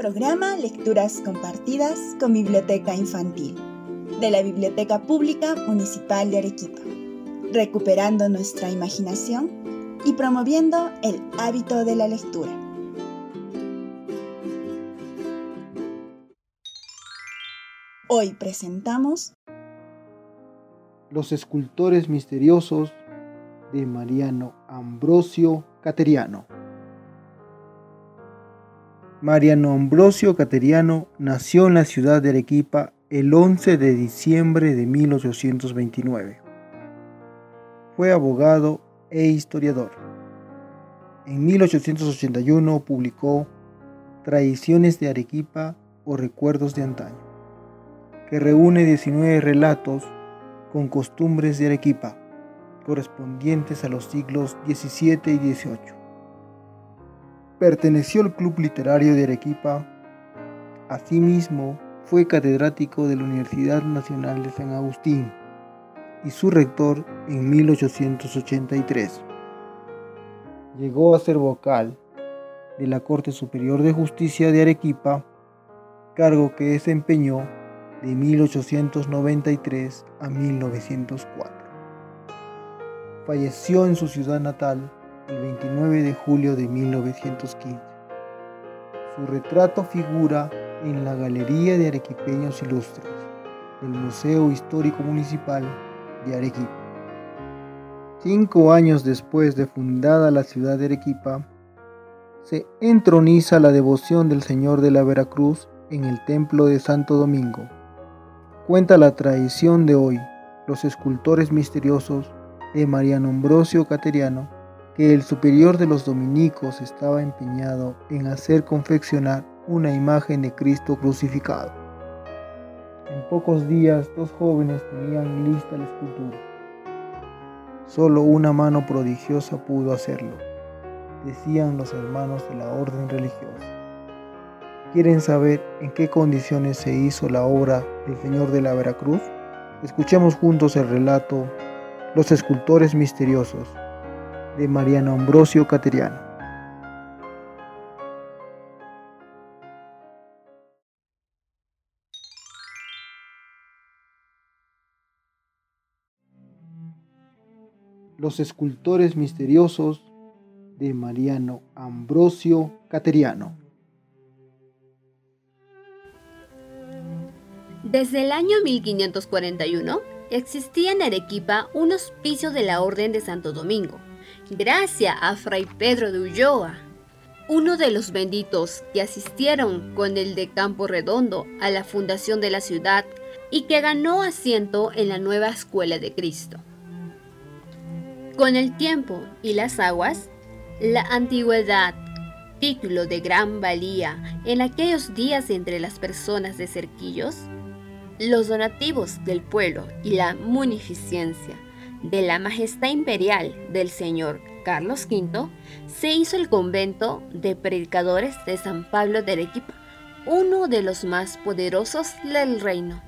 programa Lecturas Compartidas con Biblioteca Infantil de la Biblioteca Pública Municipal de Arequipa, recuperando nuestra imaginación y promoviendo el hábito de la lectura. Hoy presentamos Los escultores misteriosos de Mariano Ambrosio Cateriano. Mariano Ambrosio Cateriano nació en la ciudad de Arequipa el 11 de diciembre de 1829. Fue abogado e historiador. En 1881 publicó Tradiciones de Arequipa o Recuerdos de Antaño, que reúne 19 relatos con costumbres de Arequipa, correspondientes a los siglos XVII y XVIII Perteneció al Club Literario de Arequipa. Asimismo, fue catedrático de la Universidad Nacional de San Agustín y su rector en 1883. Llegó a ser vocal de la Corte Superior de Justicia de Arequipa, cargo que desempeñó de 1893 a 1904. Falleció en su ciudad natal el 29 de julio de 1915. Su retrato figura en la Galería de Arequipeños Ilustres del Museo Histórico Municipal de Arequipa. Cinco años después de fundada la ciudad de Arequipa, se entroniza la devoción del Señor de la Veracruz en el Templo de Santo Domingo. Cuenta la tradición de hoy, los escultores misteriosos de Mariano Ambrosio Cateriano que el superior de los dominicos estaba empeñado en hacer confeccionar una imagen de Cristo crucificado. En pocos días dos jóvenes tenían lista la escultura. Solo una mano prodigiosa pudo hacerlo, decían los hermanos de la orden religiosa. ¿Quieren saber en qué condiciones se hizo la obra del Señor de la Veracruz? Escuchemos juntos el relato Los escultores misteriosos de Mariano Ambrosio Cateriano. Los escultores misteriosos de Mariano Ambrosio Cateriano. Desde el año 1541 existía en Arequipa un hospicio de la Orden de Santo Domingo, gracias a Fray Pedro de Ulloa, uno de los benditos que asistieron con el de Campo Redondo a la fundación de la ciudad y que ganó asiento en la nueva escuela de Cristo. Con el tiempo y las aguas, la antigüedad, título de gran valía en aquellos días entre las personas de cerquillos, los donativos del pueblo y la munificencia de la majestad imperial del señor Carlos V, se hizo el convento de predicadores de San Pablo de Arequipa, uno de los más poderosos del reino.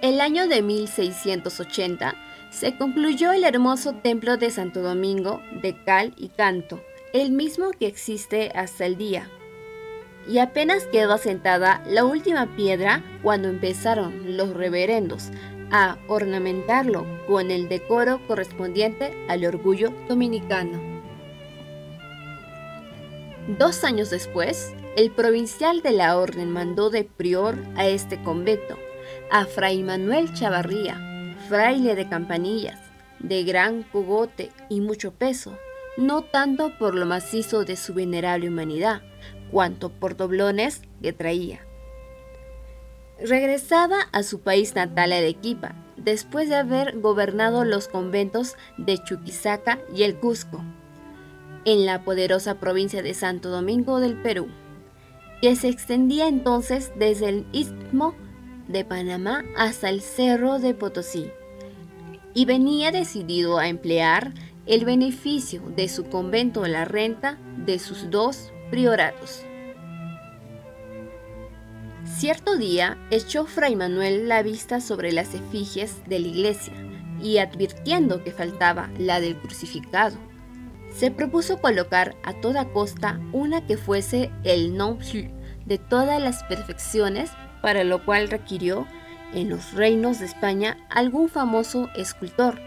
El año de 1680 se concluyó el hermoso templo de Santo Domingo de cal y canto, el mismo que existe hasta el día. Y apenas quedó asentada la última piedra cuando empezaron los reverendos a ornamentarlo con el decoro correspondiente al orgullo dominicano. Dos años después, el provincial de la orden mandó de prior a este convento a Fray Manuel Chavarría, fraile de campanillas, de gran cogote y mucho peso, no tanto por lo macizo de su venerable humanidad, cuanto por doblones que traía regresaba a su país natal Arequipa, después de haber gobernado los conventos de Chuquisaca y el Cusco, en la poderosa provincia de Santo Domingo del Perú, que se extendía entonces desde el istmo de Panamá hasta el cerro de Potosí, y venía decidido a emplear el beneficio de su convento en la renta de sus dos prioratos. Cierto día echó Fray Manuel la vista sobre las efigies de la iglesia y advirtiendo que faltaba la del crucificado, se propuso colocar a toda costa una que fuese el non plus de todas las perfecciones, para lo cual requirió en los reinos de España algún famoso escultor,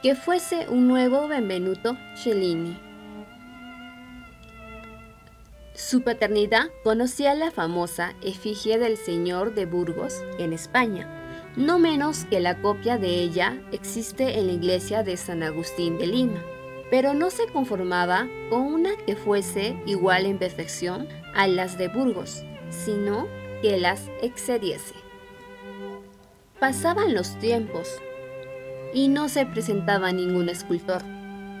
que fuese un nuevo Benvenuto Cellini. Su paternidad conocía la famosa efigie del señor de Burgos en España, no menos que la copia de ella existe en la iglesia de San Agustín de Lima, pero no se conformaba con una que fuese igual en perfección a las de Burgos, sino que las excediese. Pasaban los tiempos y no se presentaba ningún escultor,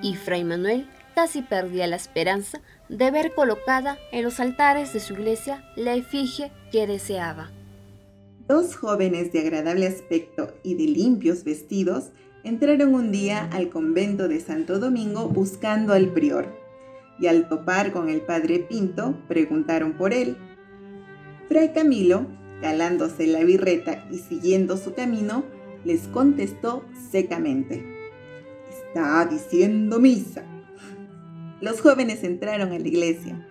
y Fray Manuel casi perdía la esperanza de ver colocada en los altares de su iglesia la efigie que deseaba. Dos jóvenes de agradable aspecto y de limpios vestidos entraron un día al convento de Santo Domingo buscando al prior, y al topar con el padre Pinto preguntaron por él. Fray Camilo, calándose la birreta y siguiendo su camino, les contestó secamente. Está diciendo misa. Los jóvenes entraron a la iglesia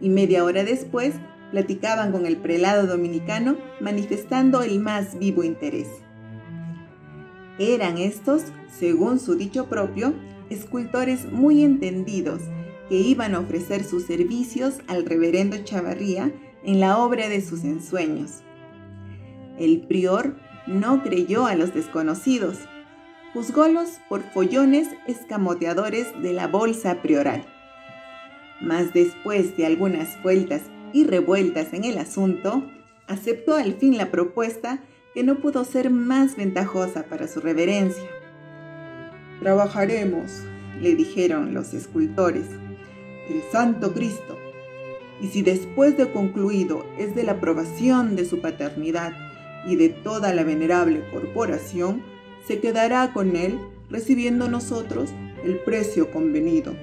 y media hora después platicaban con el prelado dominicano manifestando el más vivo interés. Eran estos, según su dicho propio, escultores muy entendidos que iban a ofrecer sus servicios al reverendo Chavarría en la obra de sus ensueños. El prior no creyó a los desconocidos, juzgólos por follones escamoteadores de la bolsa prioral. Mas después de algunas vueltas y revueltas en el asunto, aceptó al fin la propuesta que no pudo ser más ventajosa para su reverencia. Trabajaremos, le dijeron los escultores, el Santo Cristo, y si después de concluido es de la aprobación de su paternidad y de toda la venerable corporación, se quedará con él recibiendo nosotros el precio convenido.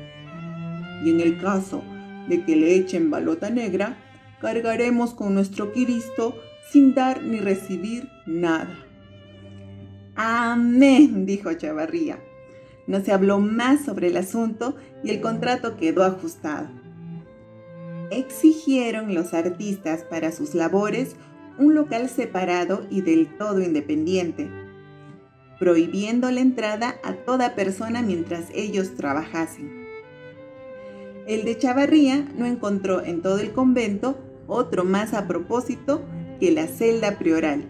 Y en el caso de que le echen balota negra, cargaremos con nuestro Cristo sin dar ni recibir nada. Amén, dijo Chavarría. No se habló más sobre el asunto y el contrato quedó ajustado. Exigieron los artistas para sus labores un local separado y del todo independiente, prohibiendo la entrada a toda persona mientras ellos trabajasen. El de Chavarría no encontró en todo el convento otro más a propósito que la celda prioral,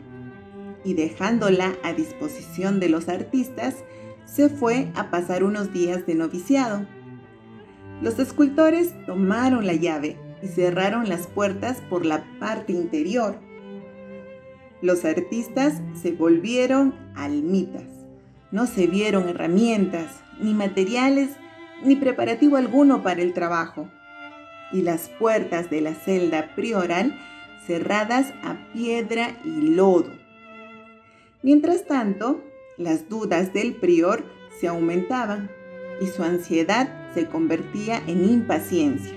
y dejándola a disposición de los artistas, se fue a pasar unos días de noviciado. Los escultores tomaron la llave y cerraron las puertas por la parte interior los artistas se volvieron almitas. No se vieron herramientas, ni materiales, ni preparativo alguno para el trabajo. Y las puertas de la celda prioral cerradas a piedra y lodo. Mientras tanto, las dudas del prior se aumentaban y su ansiedad se convertía en impaciencia.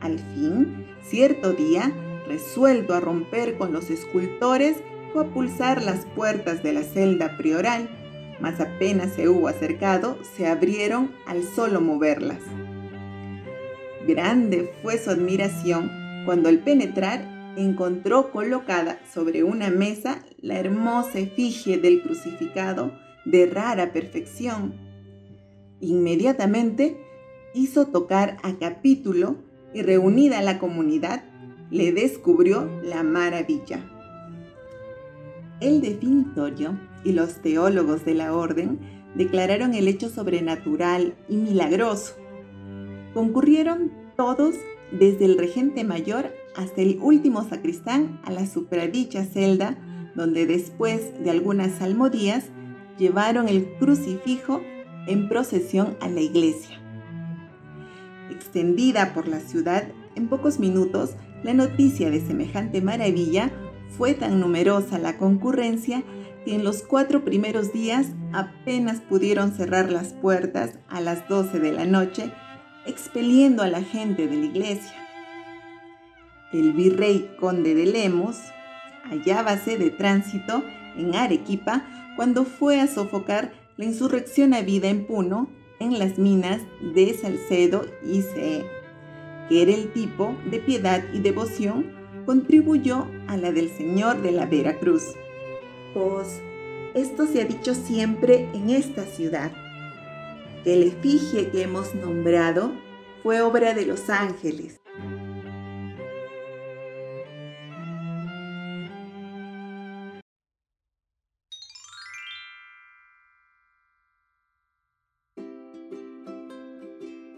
Al fin, cierto día, resuelto a romper con los escultores, fue a pulsar las puertas de la celda prioral, mas apenas se hubo acercado, se abrieron al solo moverlas. Grande fue su admiración cuando al penetrar encontró colocada sobre una mesa la hermosa efigie del crucificado de rara perfección. Inmediatamente hizo tocar a capítulo y reunida la comunidad le descubrió la maravilla. El definitorio y los teólogos de la orden declararon el hecho sobrenatural y milagroso. Concurrieron todos desde el regente mayor hasta el último sacristán a la supradicha celda, donde después de algunas salmodías llevaron el crucifijo en procesión a la iglesia. Extendida por la ciudad, en pocos minutos la noticia de semejante maravilla fue tan numerosa la concurrencia que en los cuatro primeros días apenas pudieron cerrar las puertas a las 12 de la noche, expeliendo a la gente de la iglesia. El virrey conde de Lemos hallábase de tránsito en Arequipa cuando fue a sofocar la insurrección habida en Puno en las minas de Salcedo y Ce, que era el tipo de piedad y devoción, contribuyó a la del Señor de la Veracruz. Pues esto se ha dicho siempre en esta ciudad, que el efigie que hemos nombrado fue obra de los ángeles.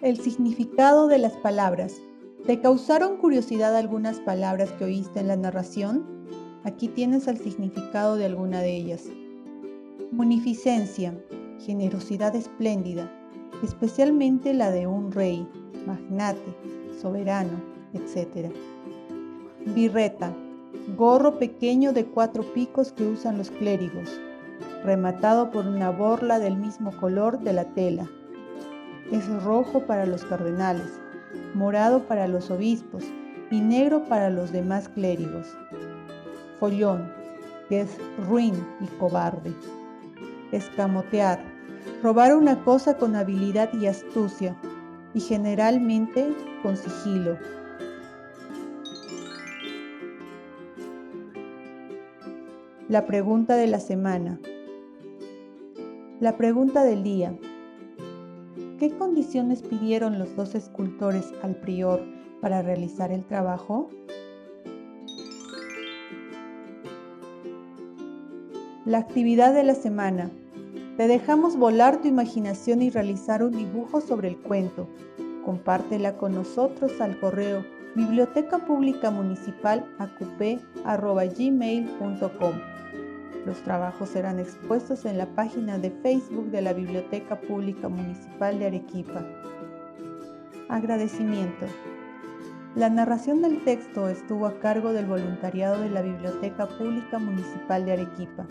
El significado de las palabras. ¿Te causaron curiosidad algunas palabras que oíste en la narración? Aquí tienes el significado de alguna de ellas. Munificencia, generosidad espléndida, especialmente la de un rey, magnate, soberano, etc. Birreta, gorro pequeño de cuatro picos que usan los clérigos, rematado por una borla del mismo color de la tela, es rojo para los cardenales, morado para los obispos y negro para los demás clérigos. Follón, que es ruin y cobarde. Escamotear, robar una cosa con habilidad y astucia, y generalmente con sigilo. La pregunta de la semana. La pregunta del día. ¿Qué condiciones pidieron los dos escultores al prior para realizar el trabajo? La actividad de la semana. Te dejamos volar tu imaginación y realizar un dibujo sobre el cuento. Compártela con nosotros al correo biblioteca municipal los trabajos serán expuestos en la página de Facebook de la Biblioteca Pública Municipal de Arequipa. Agradecimiento. La narración del texto estuvo a cargo del voluntariado de la Biblioteca Pública Municipal de Arequipa.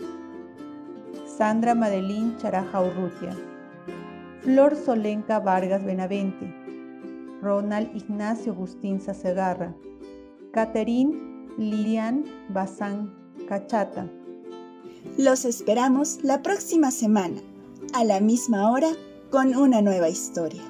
Sandra Madeline Charaja Urrutia. Flor Solenca Vargas Benavente. Ronald Ignacio Agustín Sacegarra. Catherine Lilian Bazán Cachata. Los esperamos la próxima semana, a la misma hora, con una nueva historia.